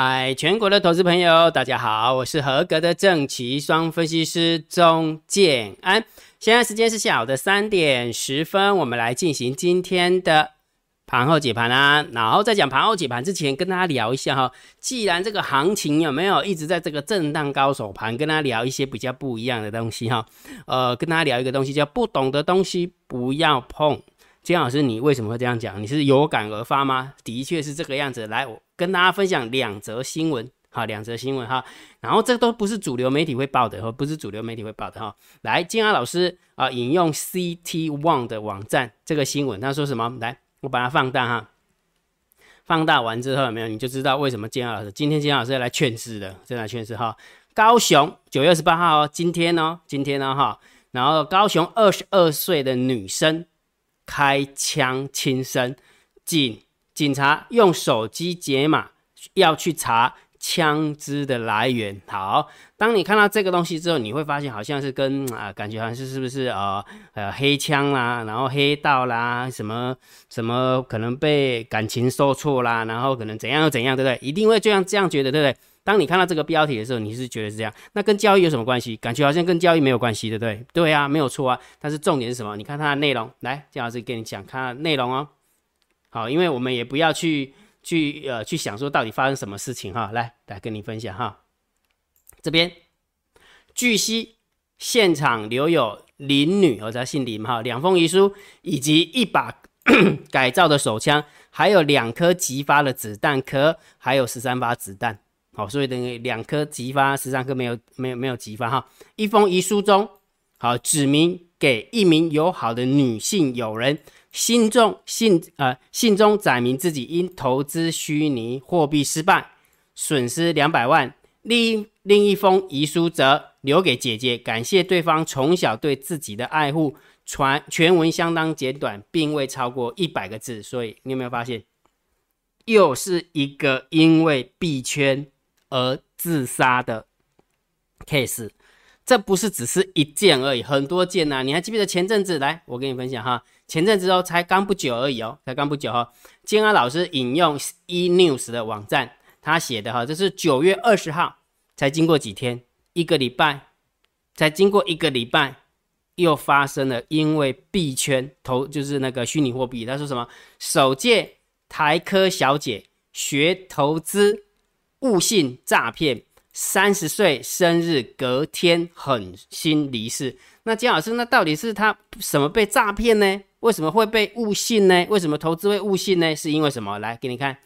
嗨，全国的投资朋友，大家好，我是合格的正奇双分析师钟建安。现在时间是下午的三点十分，我们来进行今天的盘后解盘啊。然后在讲盘后解盘之前，跟大家聊一下哈，既然这个行情有没有一直在这个震荡高手盘，跟大家聊一些比较不一样的东西哈。呃，跟大家聊一个东西叫不懂的东西不要碰。金老师，你为什么会这样讲？你是有感而发吗？的确是这个样子。来，我跟大家分享两则新闻，哈，两则新闻哈。然后这都不是主流媒体会报的，哈不是主流媒体会报的哈。来，金老师啊，引用 CT One 的网站这个新闻，他说什么？来，我把它放大哈。放大完之后有没有？你就知道为什么金老师今天金老师要来劝世的，正在来劝世哈。高雄九月二十八号哦，今天哦，今天呢哈。然后高雄二十二岁的女生。开枪轻生，警警察用手机解码，要去查枪支的来源。好，当你看到这个东西之后，你会发现好像是跟啊，感觉好像是是不是呃呃黑枪啦，然后黑道啦，什么什么可能被感情受挫啦，然后可能怎样又怎样，对不对？一定会这样这样觉得，对不对？当你看到这个标题的时候，你是觉得是这样，那跟交易有什么关系？感觉好像跟交易没有关系，对不对？对啊，没有错啊。但是重点是什么？你看它的内容，来，姜老师跟你讲它的内容哦。好，因为我们也不要去去呃去想说到底发生什么事情哈。来，来跟你分享哈。这边据悉，现场留有林女，我叫姓林哈，两封遗书以及一把 改造的手枪，还有两颗急发的子弹壳，还有十三发子弹。好，所以等于两颗急发，十三颗没有没有没有急发哈。一封遗书中，好指明给一名友好的女性友人，信中信呃信中载明自己因投资虚拟货币失败，损失两百万。另另一封遗书则留给姐姐，感谢对方从小对自己的爱护。传全文相当简短，并未超过一百个字。所以你有没有发现，又是一个因为币圈。而自杀的 case，这不是只是一件而已，很多件呐。你还记不记得前阵子？来，我跟你分享哈，前阵子哦，才刚不久而已哦，才刚不久哈。金安老师引用 e news 的网站，他写的哈，这是九月二十号，才经过几天，一个礼拜，才经过一个礼拜，又发生了因为币圈投就是那个虚拟货币，他说什么？首届台科小姐学投资。误信诈骗，三十岁生日隔天狠心离世。那姜老师，那到底是他什么被诈骗呢？为什么会被误信呢？为什么投资会误信呢？是因为什么？来给你看，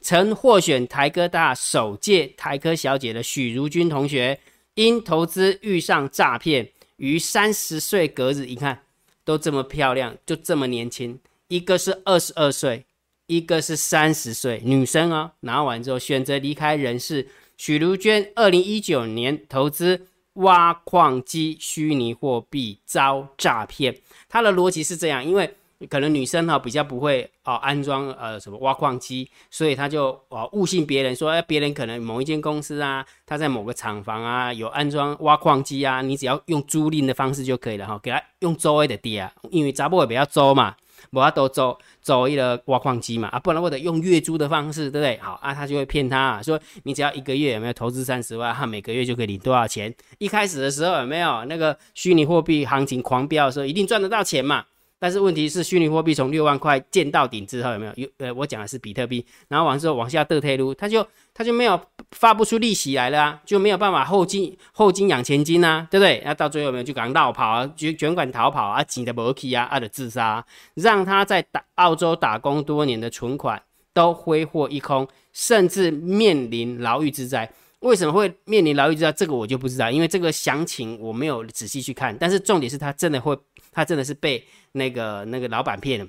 曾获选台科大首届台科小姐的许如君同学，因投资遇上诈骗，于三十岁隔日，一看都这么漂亮，就这么年轻，一个是二十二岁。一个是三十岁女生哦，拿完之后选择离开人世。许如娟二零一九年投资挖矿机虚拟货币遭诈骗，她的逻辑是这样，因为可能女生哈比较不会哦安装呃什么挖矿机，所以她就哦误信别人说，哎别人可能某一间公司啊，他在某个厂房啊有安装挖矿机啊，你只要用租赁的方式就可以了哈，给他用租的地啊，因为查甫也比较租嘛。我要都走走一个挖矿机嘛啊，不然或者用月租的方式，对不对？好啊，他就会骗他说，你只要一个月有没有投资三十万，他每个月就可以领多少钱？一开始的时候有没有那个虚拟货币行情狂飙的时候，一定赚得到钱嘛？但是问题是，虚拟货币从六万块见到顶之后，有没有？有呃，我讲的是比特币，然后完之后往下倒退路，它就它就没有发不出利息来了啊，就没有办法后金后金养前金呐，对不对？那到最后有没有就赶绕跑啊，卷卷款逃跑啊，紧的不起啊，啊的自杀，让他在打澳洲打工多年的存款都挥霍一空，甚至面临牢狱之灾。为什么会面临牢狱之灾？这个我就不知道，因为这个详情我没有仔细去看。但是重点是他真的会，他真的是被。那个那个老板骗了，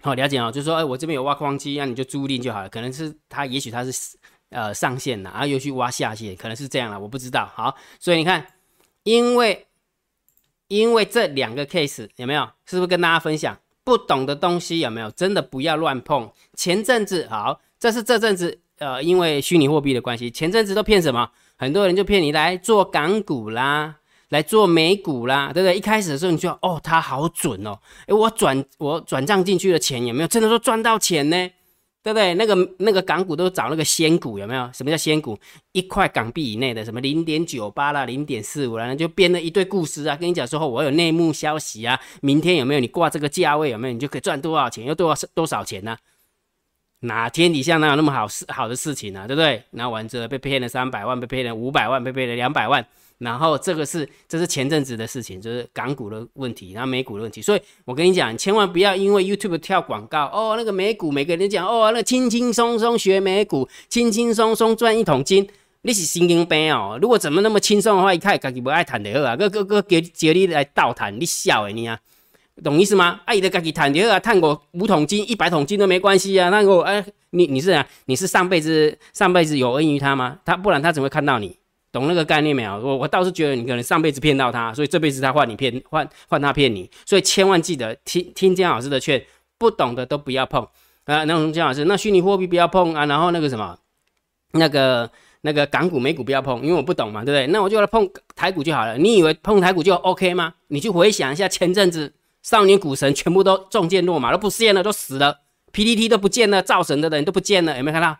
好了解哦，就说，哎，我这边有挖矿机，那你就租赁就好了。可能是他，也许他是呃上线了，然后又去挖下线，可能是这样了，我不知道。好，所以你看，因为因为这两个 case 有没有？是不是跟大家分享？不懂的东西有没有？真的不要乱碰。前阵子好，这是这阵子呃，因为虚拟货币的关系，前阵子都骗什么？很多人就骗你来做港股啦。来做美股啦，对不对？一开始的时候你就哦，它好准哦，诶，我转我转账进去的钱有没有真的说赚到钱呢？对不对？那个那个港股都找那个仙股，有没有？什么叫仙股？一块港币以内的，什么零点九八啦，零点四五啦，就编了一堆故事啊，跟你讲说我有内幕消息啊，明天有没有你挂这个价位有没有？你就可以赚多少钱，又多少多少钱呢？哪天底下哪有那么好事好的事情呢？对不对？然后完之后被骗了三百万，被骗了五百万，被骗了两百万。然后这个是这是前阵子的事情，就是港股的问题，然后美股的问题。所以我跟你讲，千万不要因为 YouTube 跳广告哦，那个美股每个人讲哦，那轻轻松松学美股，轻轻松松赚一桶金，你是神经病哦！如果怎么那么轻松的话，一看自己不爱谈的啊，个个个叫叫你来倒谈，你笑诶你啊，懂意思吗？啊，的自己谈的啊，谈过五桶金、一百桶金都没关系啊。那个哎，你你是啊，你是上辈子上辈子有恩于他吗？他不然他怎么会看到你？懂那个概念没有？我我倒是觉得你可能上辈子骗到他，所以这辈子他换你骗换换他骗你，所以千万记得听听姜老师的劝，不懂的都不要碰啊。那姜老师，那虚拟货币不要碰啊，然后那个什么，那个那个港股美股不要碰，因为我不懂嘛，对不对？那我就来碰台股就好了。你以为碰台股就 OK 吗？你去回想一下前阵子少年股神全部都中箭落马，都不见了，都死了，PPT 都不见了，造神的人都不见了，有没有看到？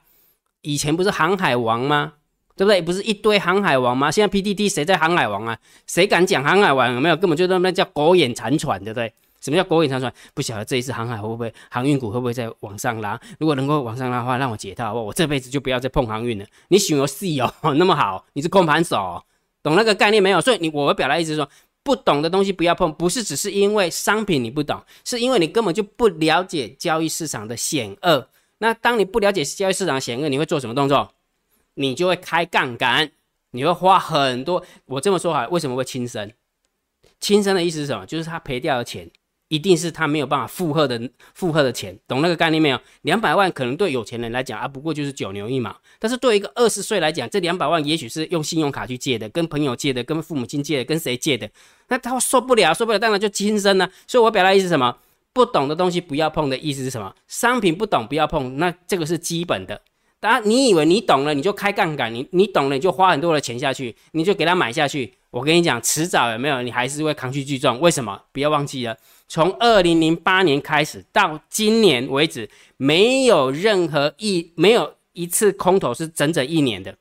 以前不是航海王吗？对不对？不是一堆航海王吗？现在 PDD 谁在航海王啊？谁敢讲航海王？有没有？根本就那那叫狗眼残喘，对不对？什么叫狗眼残喘？不晓得这一次航海会不会航运股会不会再往上拉？如果能够往上拉的话，让我解套，我这辈子就不要再碰航运了。你喜欢戏哦，那么好，你是空盘手，懂那个概念没有？所以你我表达意思是说，不懂的东西不要碰，不是只是因为商品你不懂，是因为你根本就不了解交易市场的险恶。那当你不了解交易市场险恶，你会做什么动作？你就会开杠杆，你会花很多。我这么说哈，为什么会轻生？轻生的意思是什么？就是他赔掉的钱，一定是他没有办法负荷的负荷的钱，懂那个概念没有？两百万可能对有钱人来讲啊，不过就是九牛一毛。但是对一个二十岁来讲，这两百万也许是用信用卡去借的，跟朋友借的，跟父母亲借的，跟谁借的？那他受不了，受不了，当然就轻生了。所以我表达意思是什么？不懂的东西不要碰的意思是什么？商品不懂不要碰，那这个是基本的。当然，你以为你懂了，你就开杠杆，你你懂了，你就花很多的钱下去，你就给他买下去。我跟你讲，迟早有没有，你还是会扛去巨重。为什么？不要忘记了，从二零零八年开始到今年为止，没有任何一没有一次空头是整整一年的，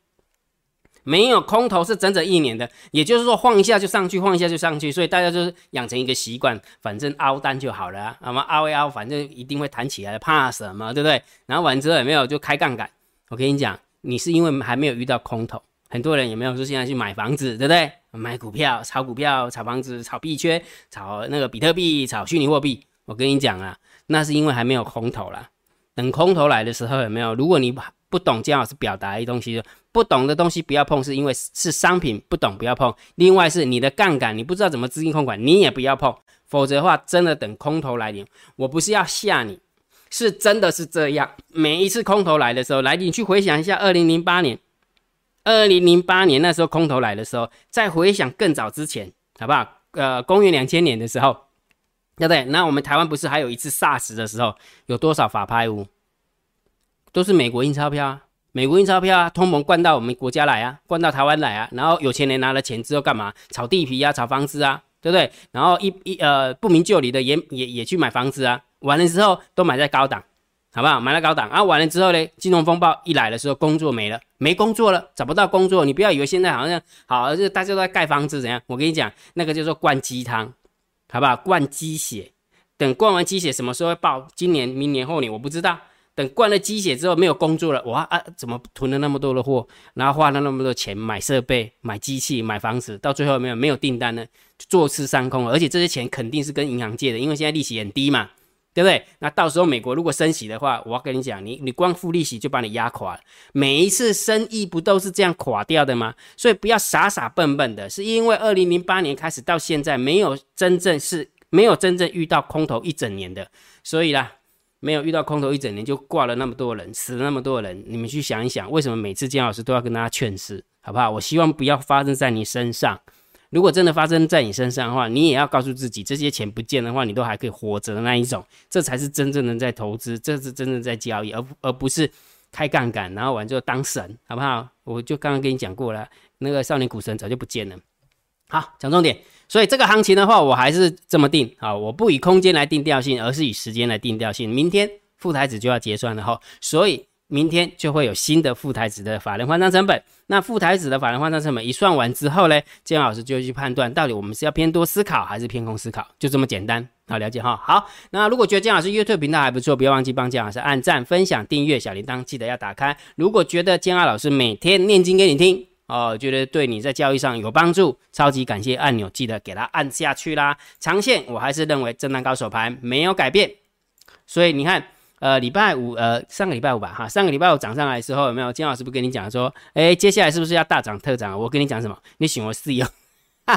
没有空头是整整一年的。也就是说，晃一下就上去，晃一下就上去，所以大家就是养成一个习惯，反正凹单就好了，那么凹一凹，反正一定会弹起来，怕什么？对不对？然后完之后有没有就开杠杆？我跟你讲，你是因为还没有遇到空头，很多人有没有说现在去买房子，对不对？买股票、炒股票、炒房子、炒币圈、炒那个比特币、炒虚拟货币。我跟你讲啊，那是因为还没有空头啦。等空头来的时候，有没有？如果你不懂姜老师表达的东西，不懂的东西不要碰，是因为是商品不懂不要碰。另外是你的杠杆，你不知道怎么资金控管，你也不要碰。否则的话，真的等空头来临，我不是要吓你。是真的是这样，每一次空头来的时候，来你去回想一下，二零零八年，二零零八年那时候空头来的时候，再回想更早之前，好不好？呃，公元两千年的时候，对不对？那我们台湾不是还有一次 SARS 的时候，有多少法拍屋？都是美国印钞票啊，美国印钞票啊，通膨灌到我们国家来啊，灌到台湾来啊，然后有钱人拿了钱之后干嘛？炒地皮啊，炒房子啊，对不对？然后一一呃不明就里的也也也去买房子啊。完了之后都买在高档，好不好？买在高档啊！完了之后呢，金融风暴一来的时候，工作没了，没工作了，找不到工作。你不要以为现在好像好，就大家都在盖房子怎样？我跟你讲，那个叫做灌鸡汤，好不好？灌鸡血，等灌完鸡血什么时候会爆？今年、明年、后年我不知道。等灌了鸡血之后没有工作了，哇啊！怎么囤了那么多的货，然后花了那么多钱买设备、买机器、买房子，到最后没有没有订单呢？坐吃山空，而且这些钱肯定是跟银行借的，因为现在利息很低嘛。对不对？那到时候美国如果升息的话，我要跟你讲，你你光付利息就把你压垮了。每一次生意不都是这样垮掉的吗？所以不要傻傻笨笨的，是因为二零零八年开始到现在没有真正是没有真正遇到空头一整年的，所以啦，没有遇到空头一整年就挂了那么多人，死了那么多人。你们去想一想，为什么每次姜老师都要跟大家劝示，好不好？我希望不要发生在你身上。如果真的发生在你身上的话，你也要告诉自己，这些钱不见的话，你都还可以活着的那一种，这才是真正的在投资，这是真正在交易，而而不是开杠杆，然后完之后当神，好不好？我就刚刚跟你讲过了，那个少年股神早就不见了。好，讲重点，所以这个行情的话，我还是这么定，好，我不以空间来定调性，而是以时间来定调性。明天副台子就要结算了哈，所以明天就会有新的副台子的法人换仓成本。那副台子的法人换仓成本一算完之后呢，建老师就去判断到底我们是要偏多思考还是偏空思考，就这么简单。好，了解哈。好，那如果觉得姜老师 YouTube 频道还不错，不要忘记帮姜老师按赞、分享、订阅，小铃铛记得要打开。如果觉得姜老师每天念经给你听哦，觉得对你在交易上有帮助，超级感谢按钮记得给它按下去啦。长线我还是认为震荡高手盘没有改变，所以你看，呃，礼拜五，呃，上个礼拜五吧，哈，上个礼拜五涨上来的时候有没有？金老师不跟你讲说，哎，接下来是不是要大涨特涨？我跟你讲什么？你选我四幺。哈，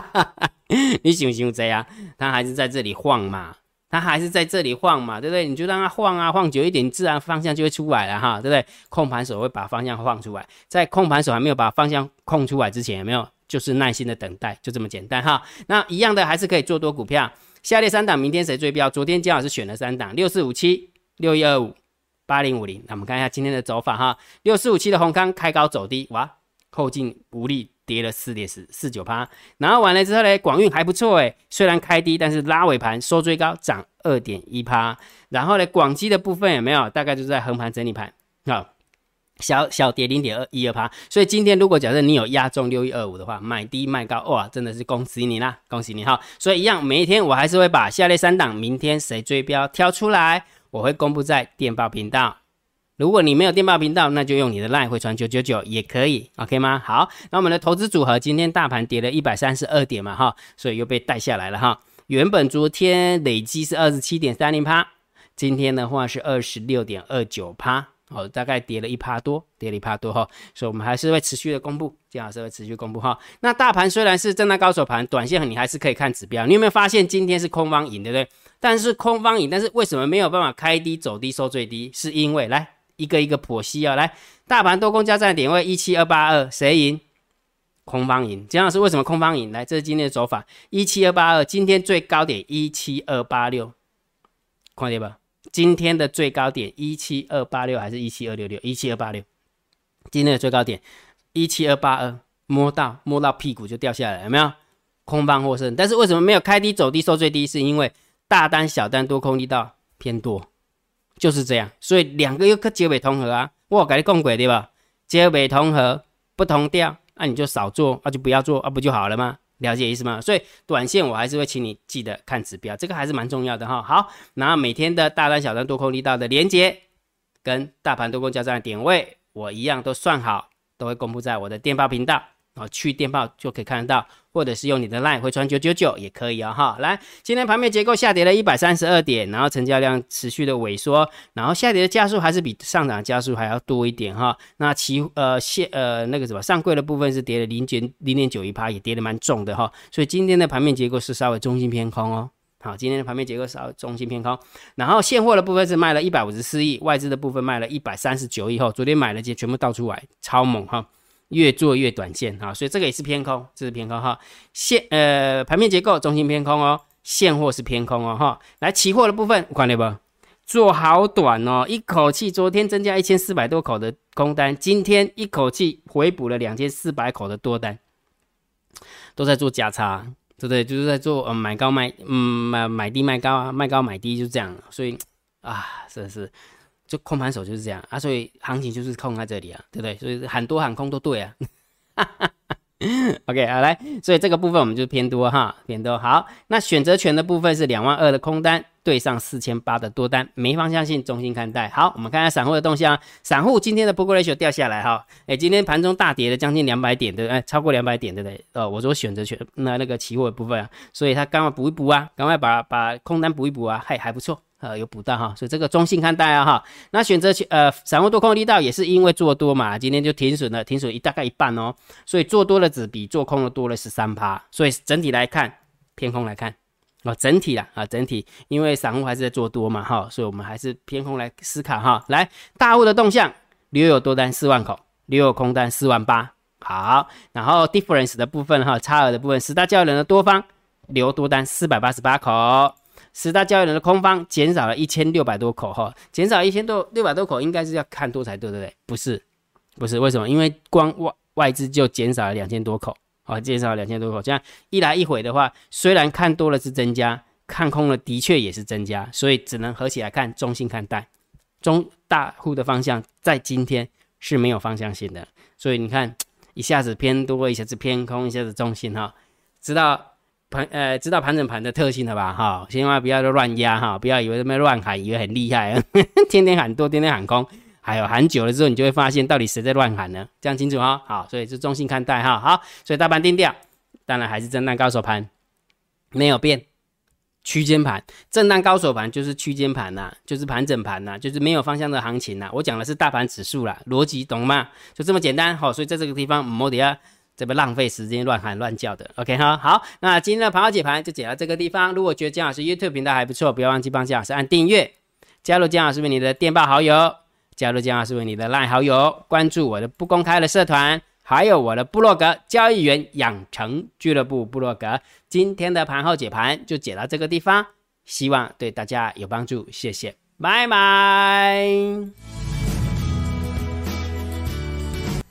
你喜不喜欢这样？它还是在这里晃嘛，它还是在这里晃嘛，对不对？你就让它晃啊，晃久一点，自然方向就会出来了哈，对不对？控盘手会把方向晃出来，在控盘手还没有把方向控出来之前，有没有？就是耐心的等待，就这么简单哈。那一样的还是可以做多股票，下列三档明天谁追标？昨天姜老师选了三档，六四五七、六一二五、八零五零。那我们看一下今天的走法哈，六四五七的红康开高走低，哇，后劲无力。跌了四点四四九趴，然后完了之后呢，广运还不错诶，虽然开低，但是拉尾盘收最高，涨二点一趴。然后呢，广基的部分有没有？大概就是在横盘整理盘，啊，小小跌零点二一二趴。所以今天如果假设你有压中六一二五的话，买低卖高，哇，真的是恭喜你啦，恭喜你哈。所以一样，每一天我还是会把下列三档明天谁追标挑出来，我会公布在电报频道。如果你没有电报频道，那就用你的 LINE 回传九九九也可以，OK 吗？好，那我们的投资组合今天大盘跌了一百三十二点嘛，哈，所以又被带下来了哈。原本昨天累积是二十七点三零趴，今天的话是二十六点二九趴，哦，大概跌了一趴多，跌了一趴多哈。所以我们还是会持续的公布，金老师会持续公布哈。那大盘虽然是震荡高手盘，短线你还是可以看指标。你有没有发现今天是空方赢，对不对？但是空方赢，但是为什么没有办法开低走低收最低？是因为来。一个一个剖析啊，来，大盘多空交战点位一七二八二，谁赢？空方赢。姜老师为什么空方赢？来，这是今天的走法，一七二八二，今天最高点一七二八六，看见吧？今天的最高点一七二八六还是一七二六六？一七二八六，今天的最高点一七二八二，摸到摸到屁股就掉下来，有没有？空方获胜，但是为什么没有开低走低收最低？是因为大单小单多空力道偏多。就是这样，所以两个又可结尾同合啊，我跟你讲过对吧？结尾同合不同调，那你就少做，那就不要做啊，不就好了吗？了解意思吗？所以短线我还是会请你记得看指标，这个还是蛮重要的哈。好，然后每天的大单、小单、多空力道的连接，跟大盘多空交战的点位，我一样都算好，都会公布在我的电报频道。然后，去电报就可以看得到，或者是用你的 LINE 回传九九九也可以啊哈。来，今天盘面结构下跌了一百三十二点，然后成交量持续的萎缩，然后下跌的加速还是比上涨加速还要多一点哈。那期呃现呃那个什么上柜的部分是跌了零点零点九一趴，也跌得蛮重的哈。所以今天的盘面结构是稍微中心偏空哦。好，今天的盘面结构稍微中心偏空，然后现货的部分是卖了一百五十四亿，外资的部分卖了一百三十九亿后，昨天买了些全部倒出来，超猛哈。越做越短线啊，所以这个也是偏空，这是偏空哈。现呃盘面结构中心偏空哦，现货是偏空哦哈。来期货的部分，看到不？做好短哦，一口气昨天增加一千四百多口的空单，今天一口气回补了两千四百口的多单，都在做价差，对不对？就是在做呃买高卖，嗯买买低卖高啊，卖高买低就这样，所以啊，真是。就空盘手就是这样啊，所以行情就是空在这里啊，对不对？所以很多喊空都对啊。OK，好来，所以这个部分我们就偏多哈，偏多。好，那选择权的部分是两万二的空单对上四千八的多单，没方向性，中心看待。好，我们看下散户的动向，散户今天的 p o ratio 掉下来哈，哎，今天盘中大跌了将近两百点的，哎，超过两百点对不对？哦，我说选择权那那个期货的部分啊，所以他刚快补一补啊，赶快把把空单补一补啊，还还不错。呃，有补到哈，所以这个中性看待啊哈。那选择权呃，散户多空力道也是因为做多嘛，今天就停损了，停损一大概一半哦。所以做多的只比做空的多了十三趴，所以整体来看偏空来看哦，整体啦啊，整体因为散户还是在做多嘛哈，所以我们还是偏空来思考哈。来，大户的动向，留有多单四万口，留有空单四万八。好，然后 difference 的部分哈，差额的部分，十大交易人的多方留多单四百八十八口。十大交易人的空方减少了一千六百多口哈，减少一千多六百多口，应该是要看多才对，对不对？不是，不是，为什么？因为光外外资就减少了两千多口，啊，减少了两千多口，这样一来一回的话，虽然看多了是增加，看空了的确也是增加，所以只能合起来看，中性看待。中大户的方向在今天是没有方向性的，所以你看一下子偏多，一下子偏空，一下子中性哈，知道盘呃知道盘整盘的特性了吧哈，千万不要乱压哈，不要以为这边乱喊，以为很厉害，天天喊多，天天喊空，还有喊久了之后，你就会发现到底谁在乱喊呢？这样清楚哈，好，所以是中性看待哈，好，所以大盘定调，当然还是震荡高手盘，没有变。区间盘、震荡高手盘就是区间盘呐，就是盘整盘呐，就是没有方向的行情呐。我讲的是大盘指数啦，逻辑懂吗？就这么简单好，所以在这个地方，莫迪亚这边浪费时间乱喊乱叫的。OK 哈，好，那今天的盘后解盘就解到这个地方。如果觉得姜老师 YouTube 频道还不错，不要忘记帮姜老师按订阅，加入姜老师为你的电报好友，加入姜老师为你的 LINE 好友，关注我的不公开的社团。还有我的部落格交易员养成俱乐部部落格，今天的盘后解盘就解到这个地方，希望对大家有帮助，谢谢，拜拜。